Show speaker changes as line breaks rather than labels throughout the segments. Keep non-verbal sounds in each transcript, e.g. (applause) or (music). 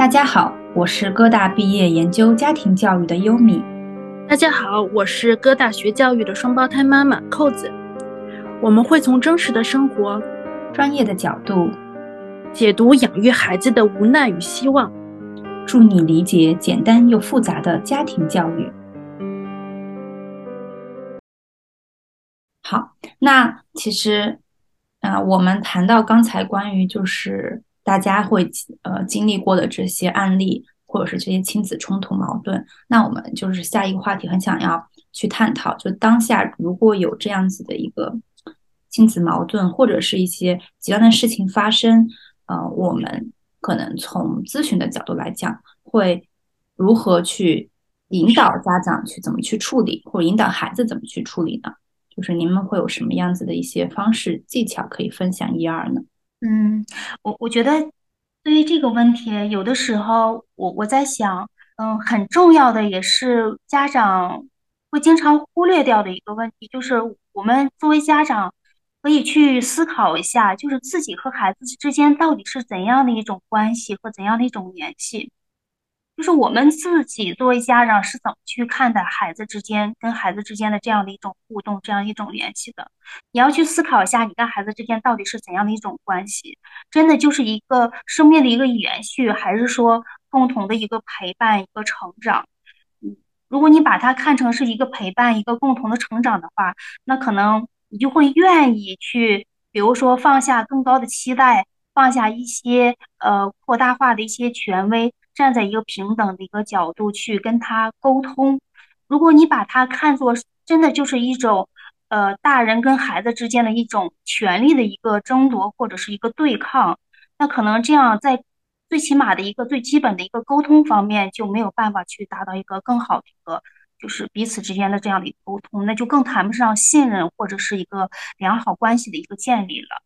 大家好，我是哥大毕业研究家庭教育的优米。
大家好，我是哥大学教育的双胞胎妈妈扣子。我们会从真实的生活、
专业的角度
解读养育孩子的无奈与希望，
助你理解简单又复杂的家庭教育。好，那其实啊，我们谈到刚才关于就是大家会呃经历过的这些案例，或者是这些亲子冲突矛盾，那我们就是下一个话题很想要去探讨，就当下如果有这样子的一个亲子矛盾，或者是一些极端的事情发生，呃，我们可能从咨询的角度来讲，会如何去引导家长去怎么去处理，或者引导孩子怎么去处理呢？就是你们会有什么样子的一些方式技巧可以分享一二呢？
嗯，我我觉得对于这个问题，有的时候我我在想，嗯，很重要的也是家长会经常忽略掉的一个问题，就是我们作为家长可以去思考一下，就是自己和孩子之间到底是怎样的一种关系和怎样的一种联系。就是我们自己作为家长是怎么去看待孩子之间跟孩子之间的这样的一种互动，这样一种联系的？你要去思考一下，你跟孩子之间到底是怎样的一种关系？真的就是一个生命的一个延续，还是说共同的一个陪伴、一个成长？嗯，如果你把它看成是一个陪伴、一个共同的成长的话，那可能你就会愿意去，比如说放下更高的期待，放下一些呃扩大化的一些权威。站在一个平等的一个角度去跟他沟通，如果你把它看作真的就是一种，呃，大人跟孩子之间的一种权利的一个争夺或者是一个对抗，那可能这样在最起码的一个最基本的一个沟通方面就没有办法去达到一个更好的一个，就是彼此之间的这样的一个沟通，那就更谈不上信任或者是一个良好关系的一个建立了。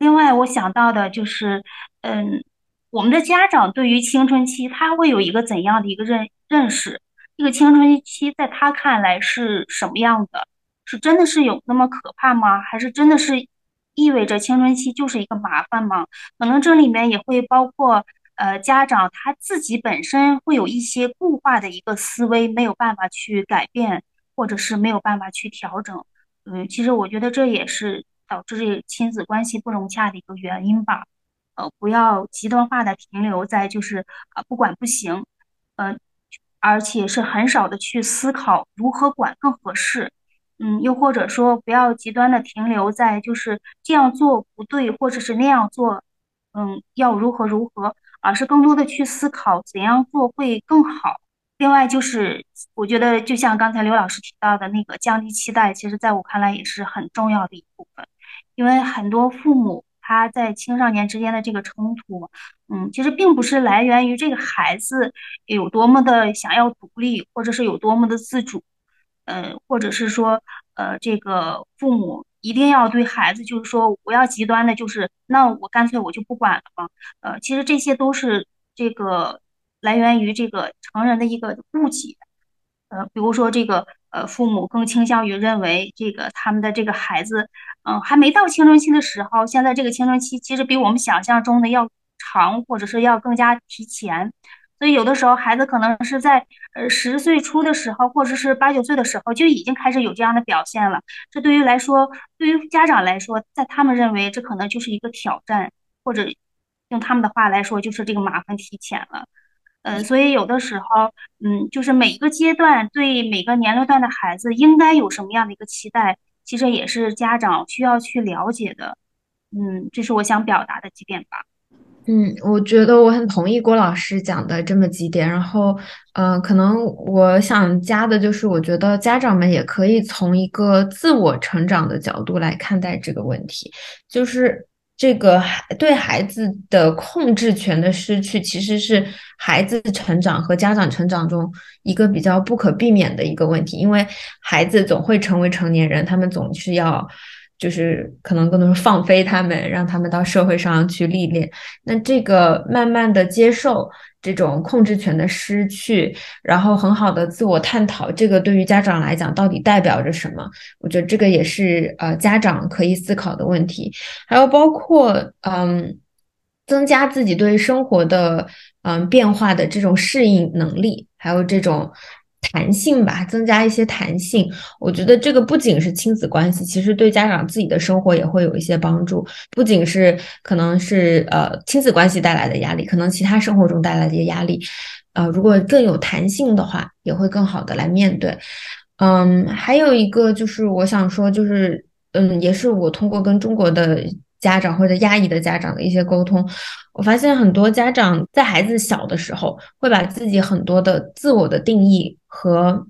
另外，我想到的就是，嗯。我们的家长对于青春期，他会有一个怎样的一个认认识？这个青春期在他看来是什么样的？是真的是有那么可怕吗？还是真的是意味着青春期就是一个麻烦吗？可能这里面也会包括，呃，家长他自己本身会有一些固化的一个思维，没有办法去改变，或者是没有办法去调整。嗯，其实我觉得这也是导致这亲子关系不融洽的一个原因吧。呃，不要极端化的停留在就是啊不管不行，呃，而且是很少的去思考如何管更合适，嗯，又或者说不要极端的停留在就是这样做不对，或者是那样做，嗯，要如何如何，而是更多的去思考怎样做会更好。另外就是我觉得就像刚才刘老师提到的那个降低期待，其实在我看来也是很重要的一部分，因为很多父母。他在青少年之间的这个冲突，嗯，其实并不是来源于这个孩子有多么的想要独立，或者是有多么的自主，呃，或者是说，呃，这个父母一定要对孩子，就是说，不要极端的，就是那我干脆我就不管了嘛，呃，其实这些都是这个来源于这个成人的一个误解，呃，比如说这个。呃，父母更倾向于认为这个他们的这个孩子，嗯，还没到青春期的时候。现在这个青春期其实比我们想象中的要长，或者是要更加提前。所以有的时候孩子可能是在呃十岁初的时候，或者是八九岁的时候就已经开始有这样的表现了。这对于来说，对于家长来说，在他们认为这可能就是一个挑战，或者用他们的话来说，就是这个麻烦提前了。嗯，所以有的时候，嗯，就是每一个阶段对每个年龄段的孩子应该有什么样的一个期待，其实也是家长需要去了解的。嗯，这是我想表达的几点吧。
嗯，我觉得我很同意郭老师讲的这么几点。然后，嗯，可能我想加的就是，我觉得家长们也可以从一个自我成长的角度来看待这个问题，就是。这个孩对孩子的控制权的失去，其实是孩子成长和家长成长中一个比较不可避免的一个问题。因为孩子总会成为成年人，他们总是要，就是可能更多是放飞他们，让他们到社会上去历练。那这个慢慢的接受。这种控制权的失去，然后很好的自我探讨，这个对于家长来讲到底代表着什么？我觉得这个也是呃家长可以思考的问题。还有包括嗯，增加自己对生活的嗯变化的这种适应能力，还有这种。弹性吧，增加一些弹性。我觉得这个不仅是亲子关系，其实对家长自己的生活也会有一些帮助。不仅是可能是呃亲子关系带来的压力，可能其他生活中带来的压力，呃，如果更有弹性的话，也会更好的来面对。嗯，还有一个就是我想说，就是嗯，也是我通过跟中国的。家长或者压抑的家长的一些沟通，我发现很多家长在孩子小的时候，会把自己很多的自我的定义和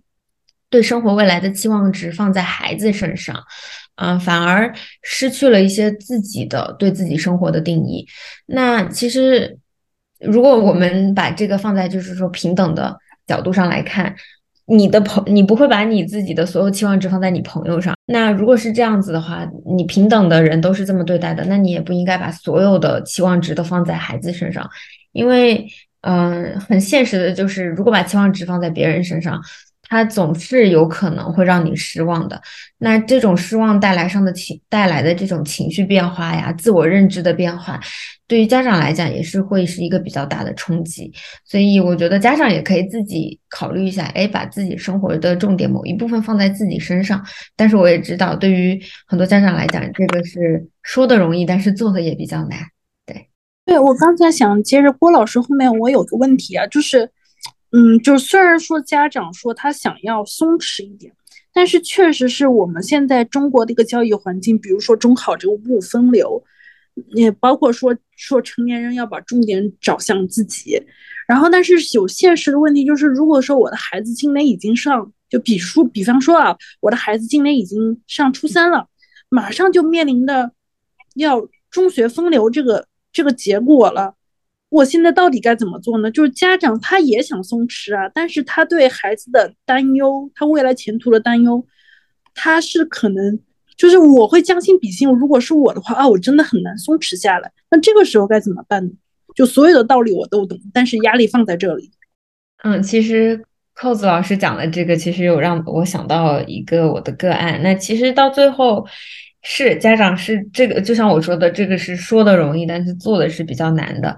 对生活未来的期望值放在孩子身上，嗯，反而失去了一些自己的对自己生活的定义。那其实，如果我们把这个放在就是说平等的角度上来看。你的朋，你不会把你自己的所有期望值放在你朋友上。那如果是这样子的话，你平等的人都是这么对待的，那你也不应该把所有的期望值都放在孩子身上，因为，嗯，很现实的就是，如果把期望值放在别人身上。他总是有可能会让你失望的，那这种失望带来上的情带来的这种情绪变化呀，自我认知的变化，对于家长来讲也是会是一个比较大的冲击。所以我觉得家长也可以自己考虑一下，哎，把自己生活的重点某一部分放在自己身上。但是我也知道，对于很多家长来讲，这个是说的容易，但是做的也比较难。对，
对我刚才想接着郭老师后面，我有个问题啊，就是。嗯，就虽然说家长说他想要松弛一点，但是确实是我们现在中国的一个教育环境，比如说中考这个五分流，也包括说说成年人要把重点找向自己，然后但是有现实的问题就是，如果说我的孩子今年已经上，就比书，比方说啊，我的孩子今年已经上初三了，马上就面临的要中学分流这个这个结果了。我现在到底该怎么做呢？就是家长他也想松弛啊，但是他对孩子的担忧，他未来前途的担忧，他是可能就是我会将心比心，如果是我的话啊，我真的很难松弛下来。那这个时候该怎么办呢？就所有的道理我都懂，但是压力放在这里。
嗯，其实扣子老师讲的这个，其实有让我想到一个我的个案。那其实到最后是家长是这个，就像我说的，这个是说的容易，但是做的是比较难的。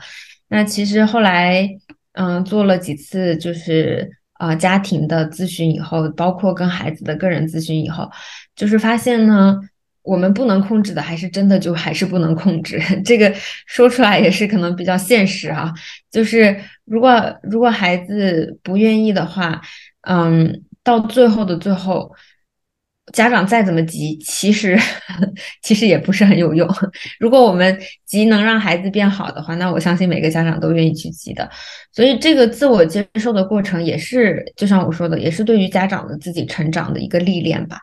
那其实后来，嗯，做了几次就是呃家庭的咨询以后，包括跟孩子的个人咨询以后，就是发现呢，我们不能控制的，还是真的就还是不能控制。(laughs) 这个说出来也是可能比较现实啊。就是如果如果孩子不愿意的话，嗯，到最后的最后。家长再怎么急，其实 (laughs) 其实也不是很有用。如果我们急能让孩子变好的话，那我相信每个家长都愿意去急的。所以这个自我接受的过程，也是就像我说的，也是对于家长的自己成长的一个历练吧。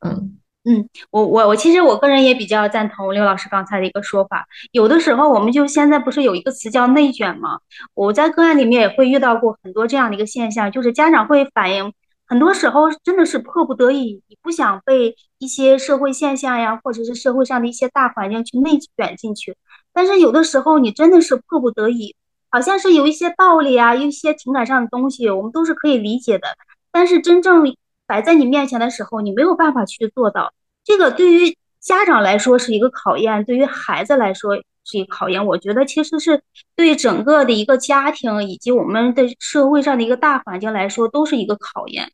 嗯嗯，我我我其实我个人也比较赞同刘老师刚才的一个说法。有的时候，我们就现在不是有一个词叫内卷吗？我在个案里面也会遇到过很多这样的一个现象，就是家长会反映。很多时候真的是迫不得已，你不想被一些社会现象呀，或者是社会上的一些大环境去内卷进去。但是有的时候你真的是迫不得已，好像是有一些道理啊，一些情感上的东西，我们都是可以理解的。但是真正摆在你面前的时候，你没有办法去做到。这个对于家长来说是一个考验，对于孩子来说。是一考验，我觉得其实是对整个的一个家庭以及我们的社会上的一个大环境来说，都是一个考验。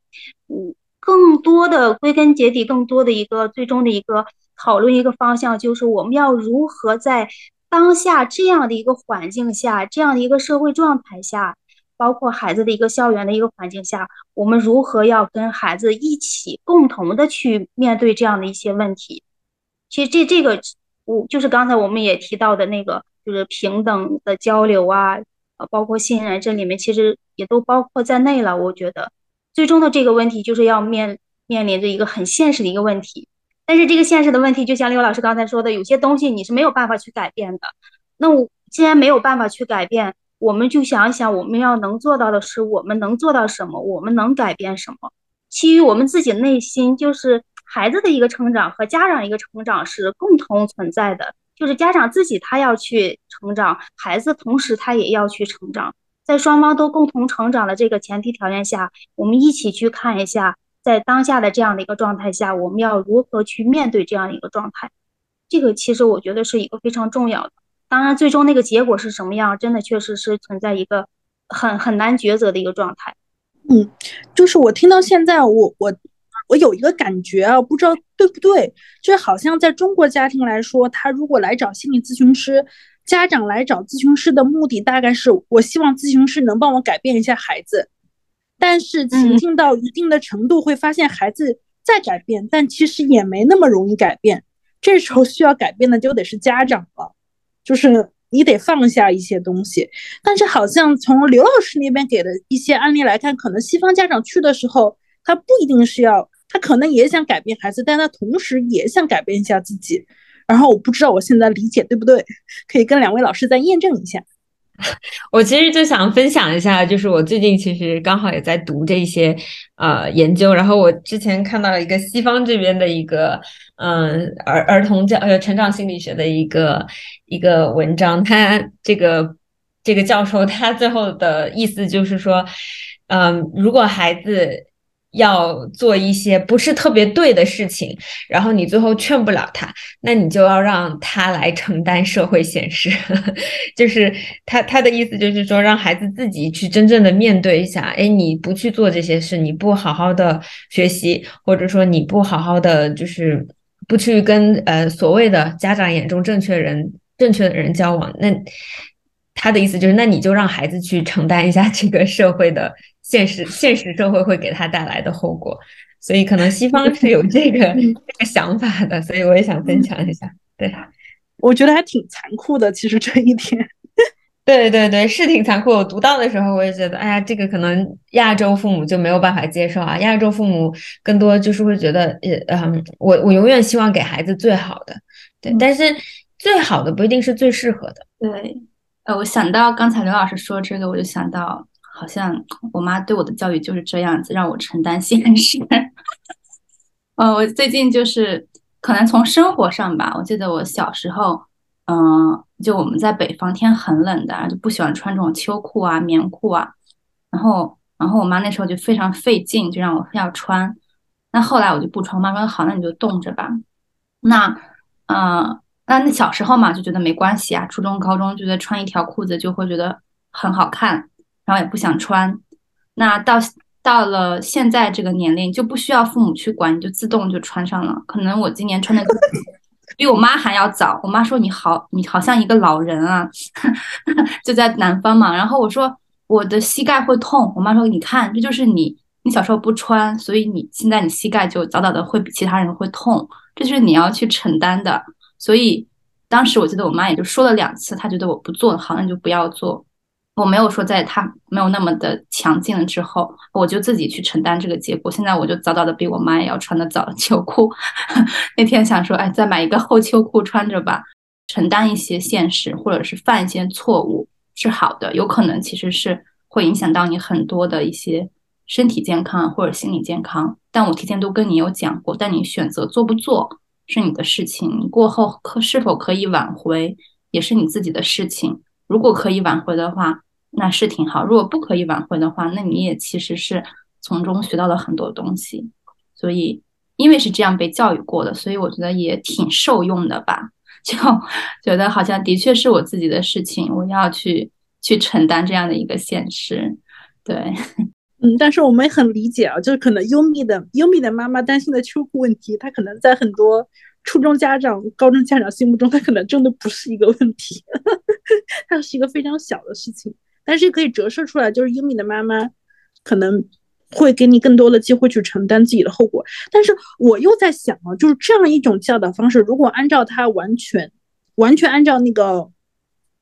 嗯，更多的归根结底，更多的一个最终的一个讨论一个方向，就是我们要如何在当下这样的一个环境下，这样的一个社会状态下，包括孩子的一个校园的一个环境下，我们如何要跟孩子一起共同的去面对这样的一些问题。其实这这个。我就是刚才我们也提到的那个，就是平等的交流啊，呃，包括信任，这里面其实也都包括在内了。我觉得最终的这个问题就是要面面临着一个很现实的一个问题，但是这个现实的问题，就像刘老师刚才说的，有些东西你是没有办法去改变的。那我既然没有办法去改变，我们就想一想，我们要能做到的是，我们能做到什么？我们能改变什么？基于我们自己内心，就是。孩子的一个成长和家长一个成长是共同存在的，就是家长自己他要去成长，孩子同时他也要去成长，在双方都共同成长的这个前提条件下，我们一起去看一下，在当下的这样的一个状态下，我们要如何去面对这样一个状态，这个其实我觉得是一个非常重要的。当然，最终那个结果是什么样，真的确实是存在一个很很难抉择的一个状态。
嗯，就是我听到现在，我我我有一个感觉啊，不知道对不对，就是好像在中国家庭来说，他如果来找心理咨询师，家长来找咨询师的目的大概是，我希望咨询师能帮我改变一下孩子，但是情境到一定的程度，会发现孩子在改变，但其实也没那么容易改变，这时候需要改变的就得是家长了，就是。你得放下一些东西，但是好像从刘老师那边给的一些案例来看，可能西方家长去的时候，他不一定是要，他可能也想改变孩子，但他同时也想改变一下自己。然后我不知道我现在理解对不对，可以跟两位老师再验证一下。(laughs)
我其实就想分享一下，就是我最近其实刚好也在读这些呃研究，然后我之前看到了一个西方这边的一个嗯儿儿童教呃成长心理学的一个一个文章，他这个这个教授他最后的意思就是说，嗯，如果孩子。要做一些不是特别对的事情，然后你最后劝不了他，那你就要让他来承担社会现实。(laughs) 就是他他的意思就是说，让孩子自己去真正的面对一下。哎，你不去做这些事，你不好好的学习，或者说你不好好的就是不去跟呃所谓的家长眼中正确人正确的人交往，那他的意思就是，那你就让孩子去承担一下这个社会的。现实 (laughs) 现实社会会给他带来的后果，所以可能西方是有这个 (laughs) 这个想法的，所以我也想分享一下。对，
我觉得还挺残酷的，其实这一点。(laughs)
对对对，是挺残酷。我读到的时候，我也觉得，哎呀，这个可能亚洲父母就没有办法接受啊。亚洲父母更多就是会觉得，呃嗯，我我永远希望给孩子最好的，对，但是最好的不一定是最适合的。
对，呃，我想到刚才刘老师说这个，我就想到。好像我妈对我的教育就是这样子，让我承担现实。(laughs) 呃，我最近就是可能从生活上吧，我记得我小时候，嗯，就我们在北方天很冷的，就不喜欢穿这种秋裤啊、棉裤啊。然后，然后我妈那时候就非常费劲，就让我非要穿。那后来我就不穿，我妈说好，那你就冻着吧。那，嗯，那那小时候嘛就觉得没关系啊，初中、高中觉得穿一条裤子就会觉得很好看。然后也不想穿，那到到了现在这个年龄就不需要父母去管，你就自动就穿上了。可能我今年穿的比我妈还要早。我妈说你好，你好像一个老人啊，(laughs) 就在南方嘛。然后我说我的膝盖会痛，我妈说你看这就是你，你小时候不穿，所以你现在你膝盖就早早的会比其他人会痛，这就是你要去承担的。所以当时我记得我妈也就说了两次，她觉得我不做好，那就不要做。我没有说在她没有那么的强劲了之后，我就自己去承担这个结果。现在我就早早的比我妈也要穿的早秋裤。(laughs) 那天想说，哎，再买一个厚秋裤穿着吧，承担一些现实，或者是犯一些错误是好的。有可能其实是会影响到你很多的一些身体健康或者心理健康。但我提前都跟你有讲过，但你选择做不做是你的事情，过后可是否可以挽回也是你自己的事情。如果可以挽回的话，那是挺好。如果不可以挽回的话，那你也其实是从中学到了很多东西。所以，因为是这样被教育过的，所以我觉得也挺受用的吧。(laughs) 就觉得好像的确是我自己的事情，我要去去承担这样的一个现实。对，
嗯，但是我们也很理解啊，就是可能优米的优米的妈妈担心的秋裤问题，她可能在很多。初中家长、高中家长心目中，他可能真的不是一个问题，(laughs) 它是一个非常小的事情，但是可以折射出来，就是优米的妈妈可能会给你更多的机会去承担自己的后果。但是我又在想啊，就是这样一种教导方式，如果按照他完全、完全按照那个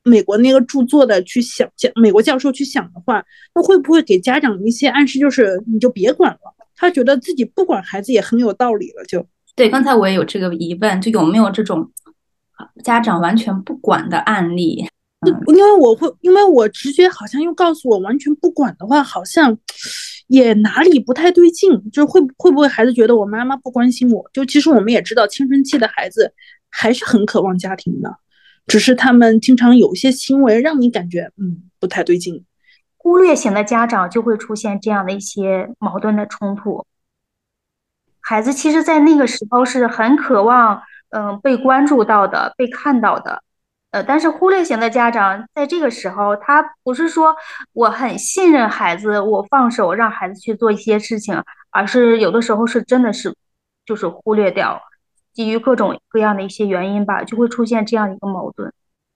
美国那个著作的去想，讲美国教授去想的话，那会不会给家长一些暗示，就是你就别管了？他觉得自己不管孩子也很有道理了，就。
对，刚才我也有这个疑问，就有没有这种家长完全不管的案例？
嗯，因为我会，因为我直觉好像又告诉我，完全不管的话，好像也哪里不太对劲。就是会会不会孩子觉得我妈妈不关心我？就其实我们也知道，青春期的孩子还是很渴望家庭的，只是他们经常有些行为让你感觉嗯不太对劲。
忽略型的家长就会出现这样的一些矛盾的冲突。孩子其实，在那个时候是很渴望，嗯，被关注到的，被看到的。呃，但是忽略型的家长在这个时候，他不是说我很信任孩子，我放手让孩子去做一些事情，而是有的时候是真的是就是忽略掉，基于各种各样的一些原因吧，就会出现这样一个矛盾。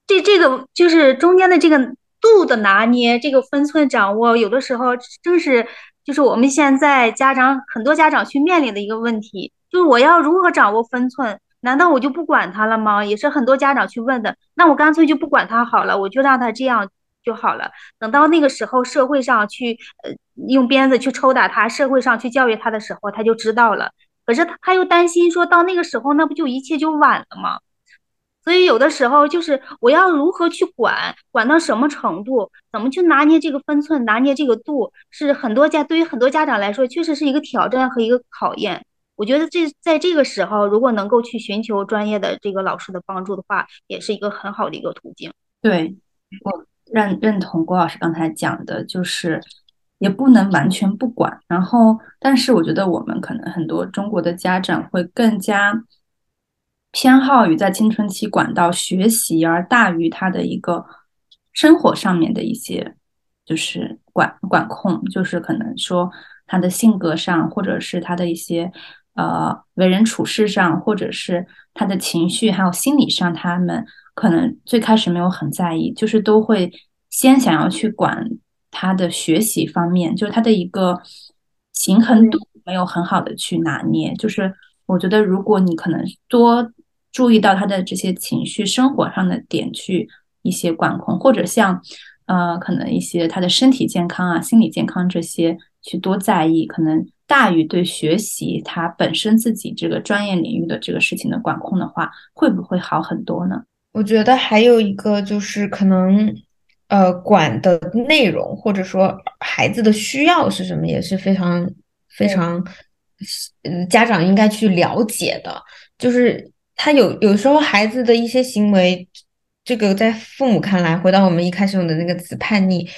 这这个就是中间的这个度的拿捏，这个分寸掌握，有的时候正是就是我们现在家长很多家长去面临的一个问题，就是我要如何掌握分寸。难道我就不管他了吗？也是很多家长去问的。那我干脆就不管他好了，我就让他这样就好了。等到那个时候，社会上去呃用鞭子去抽打他，社会上去教育他的时候，他就知道了。可是他他又担心说到那个时候，那不就一切就晚了吗？所以有的时候就是我要如何去管，管到什么程度，怎么去拿捏这个分寸，拿捏这个度，是很多家对于很多家长来说，确实是一个挑战和一个考验。我觉得这在这个时候，如果能够去寻求专业的这个老师的帮助的话，也是一个很好的一个途径。
对我认认同郭老师刚才讲的，就是也不能完全不管。然后，但是我觉得我们可能很多中国的家长会更加偏好于在青春期管到学习，而大于他的一个生活上面的一些就是管管控，就是可能说他的性格上，或者是他的一些。呃，为人处事上，或者是他的情绪，还有心理上，他们可能最开始没有很在意，就是都会先想要去管他的学习方面，就是他的一个平衡度没有很好的去拿捏。就是我觉得，如果你可能多注意到他的这些情绪、生活上的点去一些管控，或者像呃，可能一些他的身体健康啊、心理健康这些去多在意，可能。大于对学习他本身自己这个专业领域的这个事情的管控的话，会不会好很多呢？
我觉得还有一个就是可能，呃，管的内容或者说孩子的需要是什么，也是非常非常，嗯，家长应该去了解的。就是他有有时候孩子的一些行为，这个在父母看来，回到我们一开始用的那个词叛逆。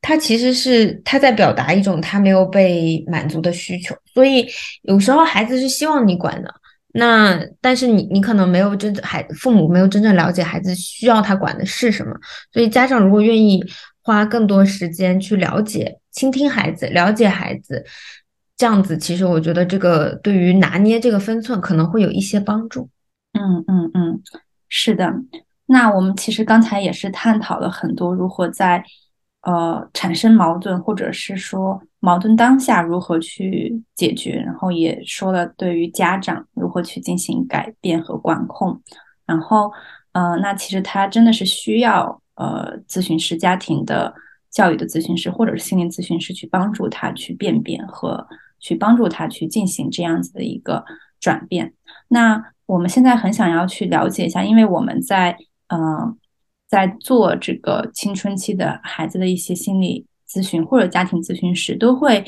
他其实是他在表达一种他没有被满足的需求，所以有时候孩子是希望你管的，那但是你你可能没有真正孩父母没有真正了解孩子需要他管的是什么，所以家长如果愿意花更多时间去了解、倾听孩子、了解孩子，这样子其实我觉得这个对于拿捏这个分寸可能会有一些帮助。
嗯嗯嗯，是的。那我们其实刚才也是探讨了很多如何在。呃，产生矛盾，或者是说矛盾当下如何去解决，然后也说了对于家长如何去进行改变和管控，然后呃，那其实他真的是需要呃咨询师、家庭的教育的咨询师或者是心理咨询师去帮助他去辨别和去帮助他去进行这样子的一个转变。那我们现在很想要去了解一下，因为我们在嗯。在做这个青春期的孩子的一些心理咨询或者家庭咨询时，都会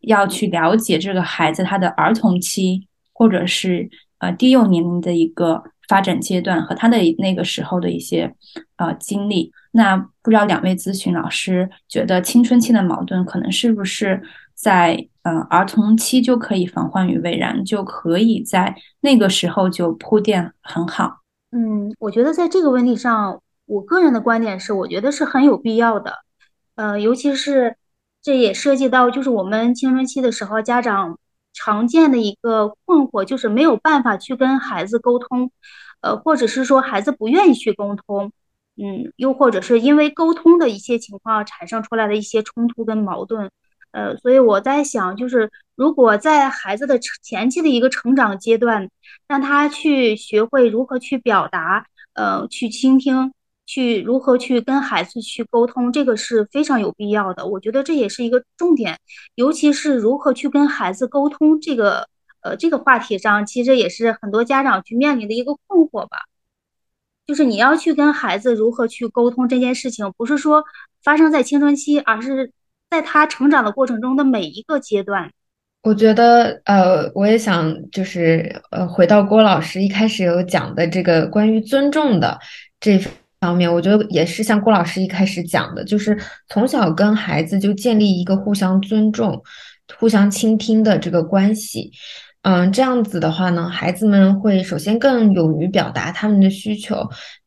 要去了解这个孩子他的儿童期或者是呃低幼年龄的一个发展阶段和他的那个时候的一些呃经历。那不知道两位咨询老师觉得青春期的矛盾可能是不是在呃儿童期就可以防患于未然，就可以在那个时候就铺垫很好？
嗯，我觉得在这个问题上。我个人的观点是，我觉得是很有必要的，呃，尤其是这也涉及到就是我们青春期的时候，家长常见的一个困惑就是没有办法去跟孩子沟通，呃，或者是说孩子不愿意去沟通，嗯，又或者是因为沟通的一些情况产生出来的一些冲突跟矛盾，呃，所以我在想，就是如果在孩子的前期的一个成长阶段，让他去学会如何去表达，呃，去倾听。去如何去跟孩子去沟通，这个是非常有必要的。我觉得这也是一个重点，尤其是如何去跟孩子沟通这个，呃，这个话题上，其实也是很多家长去面临的一个困惑吧。就是你要去跟孩子如何去沟通这件事情，不是说发生在青春期，而是在他成长的过程中的每一个阶段。
我觉得，呃，我也想就是呃，回到郭老师一开始有讲的这个关于尊重的这。方面，我觉得也是像郭老师一开始讲的，就是从小跟孩子就建立一个互相尊重、互相倾听的这个关系。嗯，这样子的话呢，孩子们会首先更勇于表达他们的需求，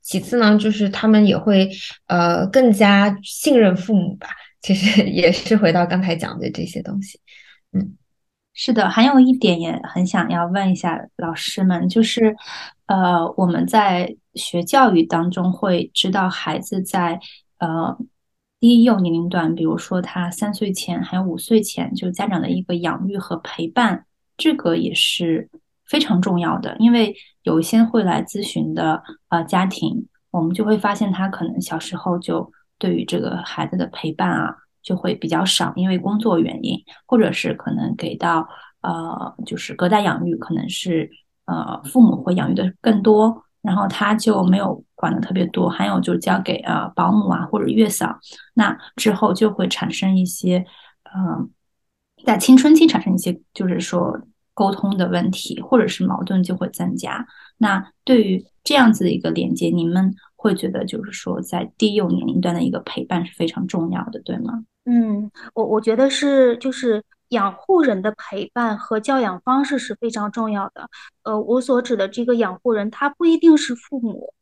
其次呢，就是他们也会呃更加信任父母吧。其实 (laughs) 也是回到刚才讲的这些东西。嗯，
是的，还有一点也很想要问一下老师们，就是呃我们在学教育当中会知道孩子在呃。低幼年龄段，比如说他三岁前还有五岁前，就家长的一个养育和陪伴，这个也是非常重要的。因为有一些会来咨询的呃家庭，我们就会发现他可能小时候就对于这个孩子的陪伴啊就会比较少，因为工作原因，或者是可能给到呃就是隔代养育，可能是呃父母会养育的更多。然后他就没有管的特别多，还有就交给呃保姆啊或者月嫂，那之后就会产生一些，嗯，在青春期产生一些就是说沟通的问题，或者是矛盾就会增加。那对于这样子的一个连接，你们会觉得就是说在低幼年龄段的一个陪伴是非常重要的，对吗？
嗯，我我觉得是就是。养护人的陪伴和教养方式是非常重要的。呃，我所指的这个养护人，他不一定是父母，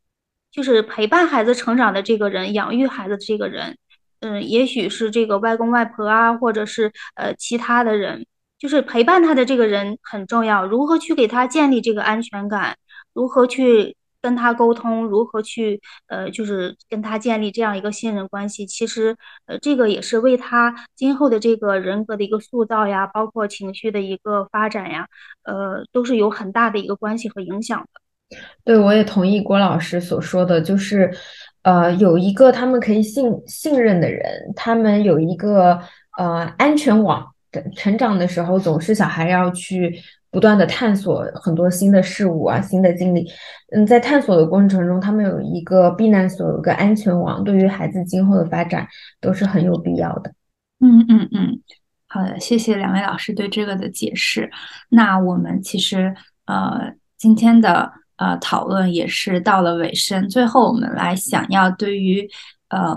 就是陪伴孩子成长的这个人，养育孩子这个人，嗯，也许是这个外公外婆啊，或者是呃其他的人，就是陪伴他的这个人很重要。如何去给他建立这个安全感？如何去？跟他沟通，如何去呃，就是跟他建立这样一个信任关系。其实，呃，这个也是为他今后的这个人格的一个塑造呀，包括情绪的一个发展呀，呃，都是有很大的一个关系和影响的。
对，我也同意郭老师所说的，就是，呃，有一个他们可以信信任的人，他们有一个呃安全网。成长的时候，总是小孩要去。不断的探索很多新的事物啊，新的经历。嗯，在探索的过程中，他们有一个避难所，有个安全网，对于孩子今后的发展都是很有必要的。
嗯嗯嗯，好的，谢谢两位老师对这个的解释。那我们其实呃今天的呃讨论也是到了尾声，最后我们来想要对于呃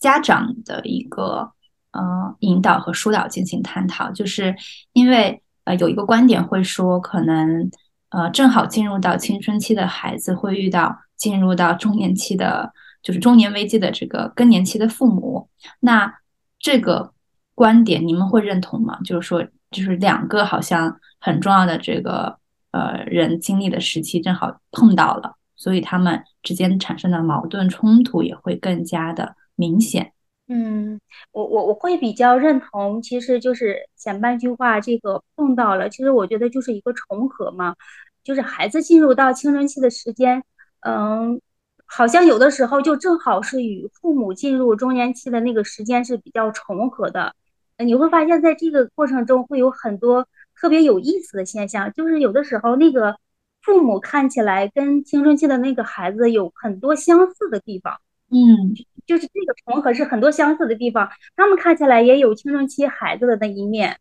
家长的一个呃引导和疏导进行探讨，就是因为。呃，有一个观点会说，可能呃，正好进入到青春期的孩子会遇到进入到中年期的，就是中年危机的这个更年期的父母。那这个观点你们会认同吗？就是说，就是两个好像很重要的这个呃人经历的时期正好碰到了，所以他们之间产生的矛盾冲突也会更加的明显。
嗯，我我我会比较认同，其实就是前半句话这个碰到了，其实我觉得就是一个重合嘛，就是孩子进入到青春期的时间，嗯，好像有的时候就正好是与父母进入中年期的那个时间是比较重合的，你会发现在这个过程中会有很多特别有意思的现象，就是有的时候那个父母看起来跟青春期的那个孩子有很多相似的地方。
嗯，
就是这个重合是很多相似的地方，他们看起来也有青春期孩子的那一面。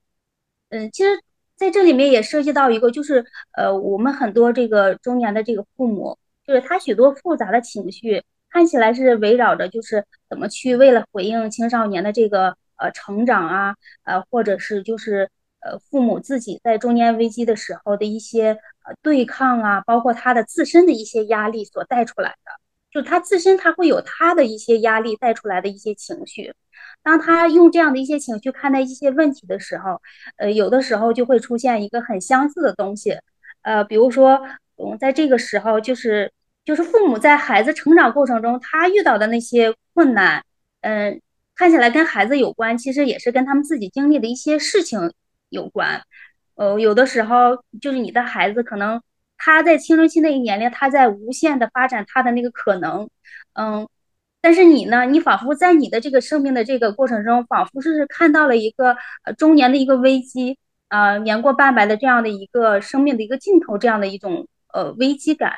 嗯，其实在这里面也涉及到一个，就是呃，我们很多这个中年的这个父母，就是他许多复杂的情绪，看起来是围绕着就是怎么去为了回应青少年的这个呃成长啊，呃，或者是就是呃父母自己在中年危机的时候的一些呃对抗啊，包括他的自身的一些压力所带出来的。就他自身，他会有他的一些压力带出来的一些情绪。当他用这样的一些情绪看待一些问题的时候，呃，有的时候就会出现一个很相似的东西。呃，比如说，嗯，在这个时候，就是就是父母在孩子成长过程中，他遇到的那些困难，嗯，看起来跟孩子有关，其实也是跟他们自己经历的一些事情有关。呃，有的时候就是你的孩子可能。他在青春期那一年龄，他在无限的发展他的那个可能，嗯，但是你呢，你仿佛在你的这个生命的这个过程中，仿佛是看到了一个中年的一个危机，啊，年过半百的这样的一个生命的一个尽头，这样的一种呃危机感，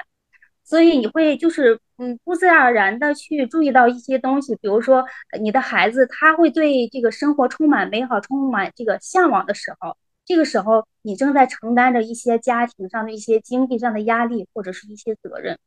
所以你会就是嗯不自然而然的去注意到一些东西，比如说你的孩子他会对这个生活充满美好、充满这个向往的时候。这个时候，你正在承担着一些家庭上的一些经济上的压力，或者是一些责任，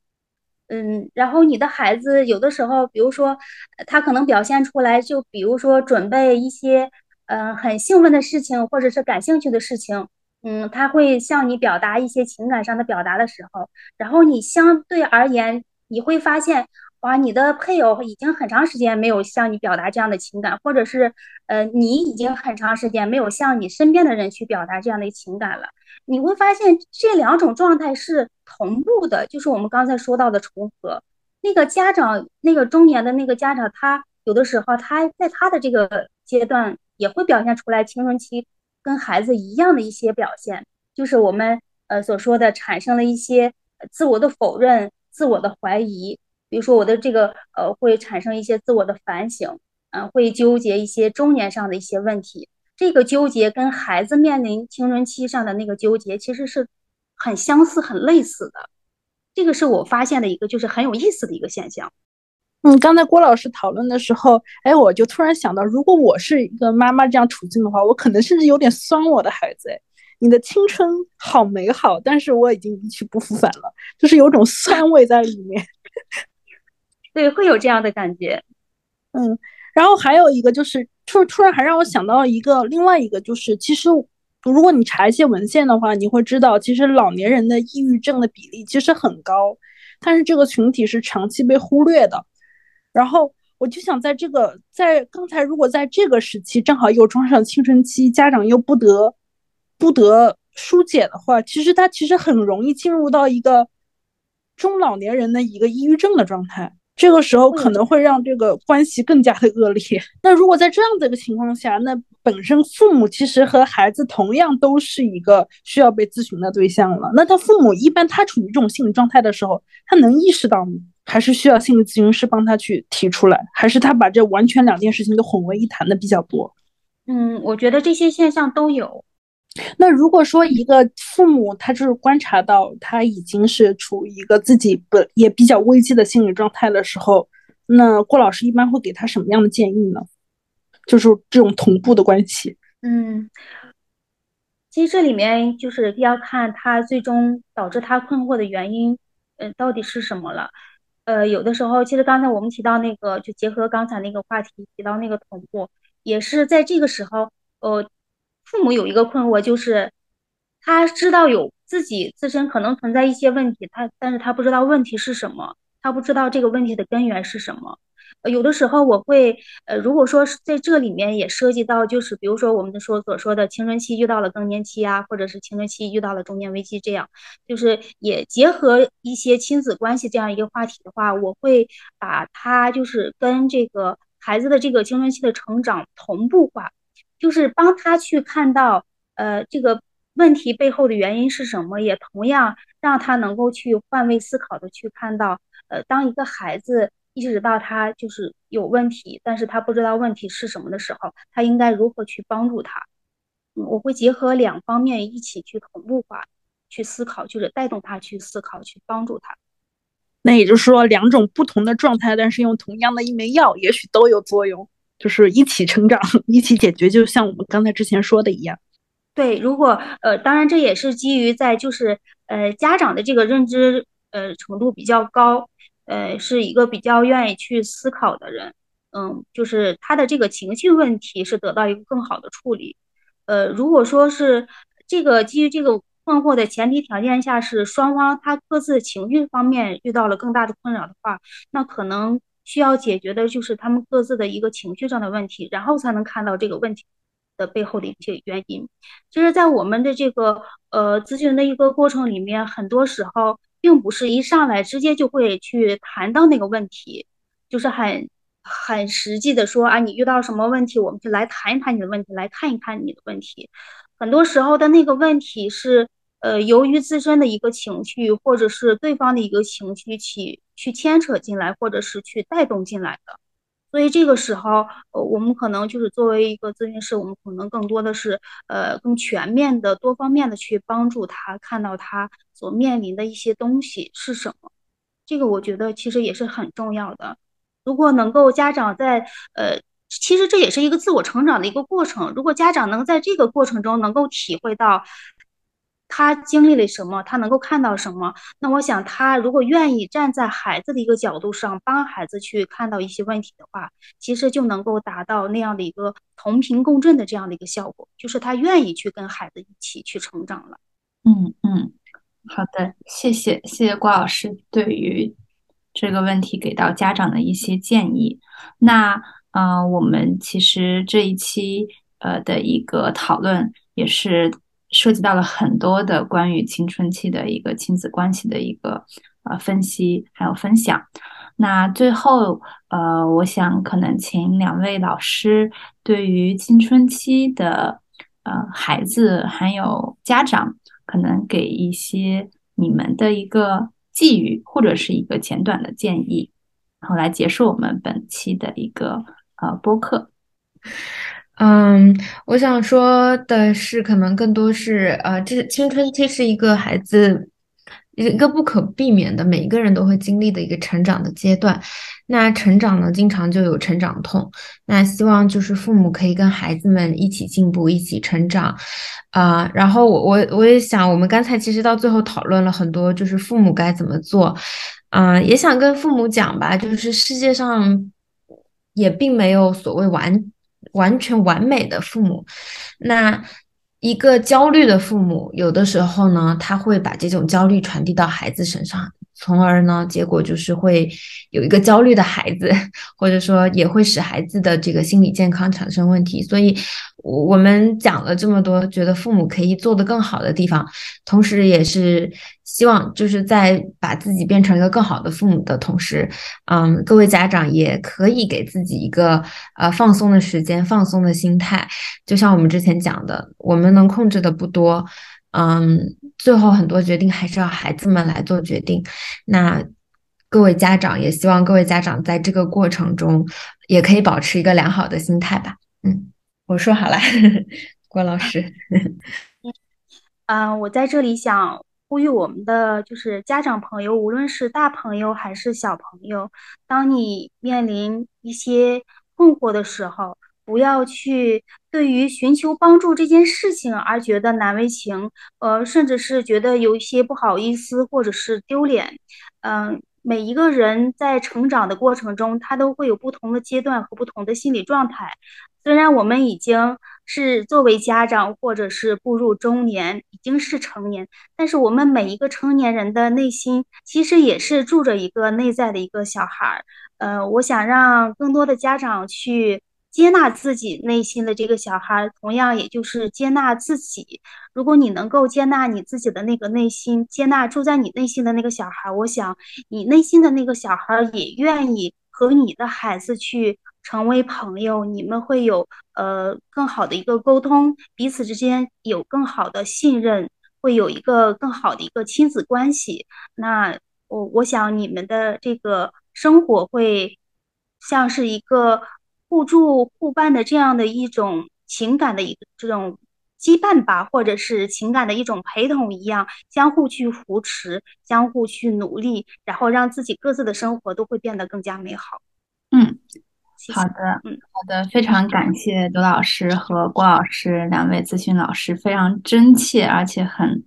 嗯，然后你的孩子有的时候，比如说他可能表现出来，就比如说准备一些嗯很兴奋的事情，或者是感兴趣的事情，嗯，他会向你表达一些情感上的表达的时候，然后你相对而言，你会发现，哇，你的配偶已经很长时间没有向你表达这样的情感，或者是，呃，你已经很长时间没有向你身边的人去表达这样的情感了。你会发现这两种状态是同步的，就是我们刚才说到的重合。那个家长，那个中年的那个家长，他有的时候他在他的这个阶段也会表现出来青春期。跟孩子一样的一些表现，就是我们呃所说的产生了一些自我的否认、自我的怀疑。比如说我的这个呃会产生一些自我的反省，嗯，会纠结一些中年上的一些问题。这个纠结跟孩子面临青春期上的那个纠结其实是很相似、很类似的。这个是我发现的一个就是很有意思的一个现象。
嗯，刚才郭老师讨论的时候，哎，我就突然想到，如果我是一个妈妈这样处境的话，我可能甚至有点酸我的孩子。哎，你的青春好美好，但是我已经一去不复返了，就是有种酸味在里面。
对，会有这样的感觉。
嗯，然后还有一个就是，突突然还让我想到一个另外一个，就是其实如果你查一些文献的话，你会知道，其实老年人的抑郁症的比例其实很高，但是这个群体是长期被忽略的。然后我就想，在这个在刚才，如果在这个时期正好又撞上青春期，家长又不得不得疏解的话，其实他其实很容易进入到一个中老年人的一个抑郁症的状态。这个时候可能会让这个关系更加的恶劣。(laughs) 那如果在这样的一个情况下，那本身父母其实和孩子同样都是一个需要被咨询的对象了。那他父母一般他处于这种心理状态的时候，他能意识到吗？还是需要心理咨询师帮他去提出来，还是他把这完全两件事情都混为一谈的比较多？
嗯，我觉得这些现象都有。
那如果说一个父母他就是观察到他已经是处于一个自己本也比较危机的心理状态的时候，那郭老师一般会给他什么样的建议呢？就是这种同步的关系。
嗯，其实这里面就是要看他最终导致他困惑的原因，嗯，到底是什么了。呃，有的时候，其实刚才我们提到那个，就结合刚才那个话题提到那个同步，也是在这个时候，呃，父母有一个困惑，就是他知道有自己自身可能存在一些问题，他但是他不知道问题是什么，他不知道这个问题的根源是什么。有的时候我会，呃，如果说是在这里面也涉及到，就是比如说我们说所说的青春期遇到了更年期啊，或者是青春期遇到了中年危机，这样，就是也结合一些亲子关系这样一个话题的话，我会把它就是跟这个孩子的这个青春期的成长同步化，就是帮他去看到，呃，这个问题背后的原因是什么，也同样让他能够去换位思考的去看到，呃，当一个孩子。意识到他就是有问题，但是他不知道问题是什么的时候，他应该如何去帮助他？我会结合两方面一起去同步化，去思考，就是带动他去思考，去帮助他。
那也就是说，两种不同的状态，但是用同样的一枚药，也许都有作用，就是一起成长，(laughs) 一起解决。就像我们刚才之前说的一样。
对，如果呃，当然这也是基于在就是呃家长的这个认知呃程度比较高。呃，是一个比较愿意去思考的人，嗯，就是他的这个情绪问题是得到一个更好的处理。呃，如果说是这个基于这个困惑的前提条件下是双方他各自情绪方面遇到了更大的困扰的话，那可能需要解决的就是他们各自的一个情绪上的问题，然后才能看到这个问题的背后的一些原因。其实，在我们的这个呃咨询的一个过程里面，很多时候。并不是一上来直接就会去谈到那个问题，就是很很实际的说啊，你遇到什么问题，我们就来谈一谈你的问题，来看一看你的问题。很多时候的那个问题是，呃，由于自身的一个情绪，或者是对方的一个情绪去去牵扯进来，或者是去带动进来的。所以这个时候，呃，我们可能就是作为一个咨询师，我们可能更多的是，呃，更全面的、多方面的去帮助他看到他所面临的一些东西是什么。这个我觉得其实也是很重要的。如果能够家长在，呃，其实这也是一个自我成长的一个过程。如果家长能在这个过程中能够体会到，他经历了什么，他能够看到什么。那我想，他如果愿意站在孩子的一个角度上，帮孩子去看到一些问题的话，其实就能够达到那样的一个同频共振的这样的一个效果，就是他愿意去跟孩子一起去成长了。
嗯嗯，好的，谢谢谢谢郭老师对于这个问题给到家长的一些建议。那呃，我们其实这一期呃的一个讨论也是。涉及到了很多的关于青春期的一个亲子关系的一个呃分析，还有分享。那最后呃，我想可能请两位老师对于青春期的呃孩子还有家长，可能给一些你们的一个寄语或者是一个简短的建议，然后来结束我们本期的一个呃播客。
嗯，我想说的是，可能更多是，呃，这青春期是一个孩子一个不可避免的，每一个人都会经历的一个成长的阶段。那成长呢，经常就有成长痛。那希望就是父母可以跟孩子们一起进步，一起成长。啊，然后我我我也想，我们刚才其实到最后讨论了很多，就是父母该怎么做。嗯，也想跟父母讲吧，就是世界上也并没有所谓完。完全完美的父母，那一个焦虑的父母，有的时候呢，他会把这种焦虑传递到孩子身上。从而呢，结果就是会有一个焦虑的孩子，(laughs) 或者说也会使孩子的这个心理健康产生问题。所以，我们讲了这么多，觉得父母可以做得更好的地方，同时也是希望就是在把自己变成一个更好的父母的同时，嗯，各位家长也可以给自己一个呃放松的时间、放松的心态。就像我们之前讲的，我们能控制的不多。嗯，最后很多决定还是要孩子们来做决定。那各位家长也希望各位家长在这个过程中也可以保持一个良好的心态吧。嗯，我说好了，(laughs) 郭老师。(laughs)
嗯，我在这里想呼吁我们的就是家长朋友，无论是大朋友还是小朋友，当你面临一些困惑的时候。不要去对于寻求帮助这件事情而觉得难为情，呃，甚至是觉得有一些不好意思或者是丢脸。嗯，每一个人在成长的过程中，他都会有不同的阶段和不同的心理状态。虽然我们已经是作为家长，或者是步入中年，已经是成年，但是我们每一个成年人的内心其实也是住着一个内在的一个小孩儿。呃，我想让更多的家长去。接纳自己内心的这个小孩，同样也就是接纳自己。如果你能够接纳你自己的那个内心，接纳住在你内心的那个小孩，我想你内心的那个小孩也愿意和你的孩子去成为朋友，你们会有呃更好的一个沟通，彼此之间有更好的信任，会有一个更好的一个亲子关系。那我我想你们的这个生活会像是一个。互助互伴的这样的一种情感的一个这种羁绊吧，或者是情感的一种陪同一样，相互去扶持，相互去努力，然后让自己各自的生活都会变得更加美好。
嗯，好的，嗯，好的，非常感谢刘老师和郭老师两位咨询老师非常真切而且很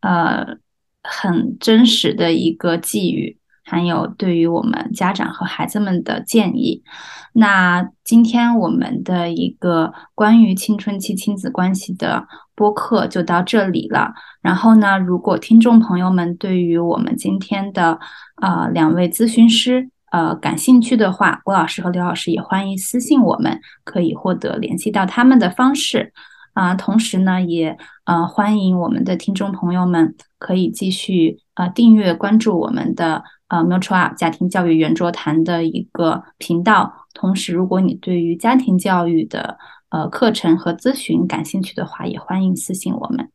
呃很真实的一个寄语。还有对于我们家长和孩子们的建议。那今天我们的一个关于青春期亲子关系的播客就到这里了。然后呢，如果听众朋友们对于我们今天的呃两位咨询师呃感兴趣的话，郭老师和刘老师也欢迎私信我们，可以获得联系到他们的方式。啊，同时呢，也呃欢迎我们的听众朋友们可以继续呃订阅关注我们的。呃，Mutual 家庭教育圆桌谈的一个频道。同时，如果你对于家庭教育的呃课程和咨询感兴趣的话，也欢迎私信我们。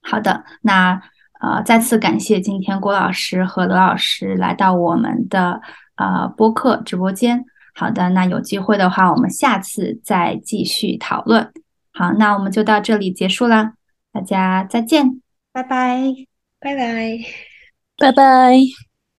好的，那呃再次感谢今天郭老师和罗老师来到我们的呃播客直播间。好的，那有机会的话，我们下次再继续讨论。好，那我们就到这里结束啦，大家再见，
拜拜，
拜拜，
拜拜。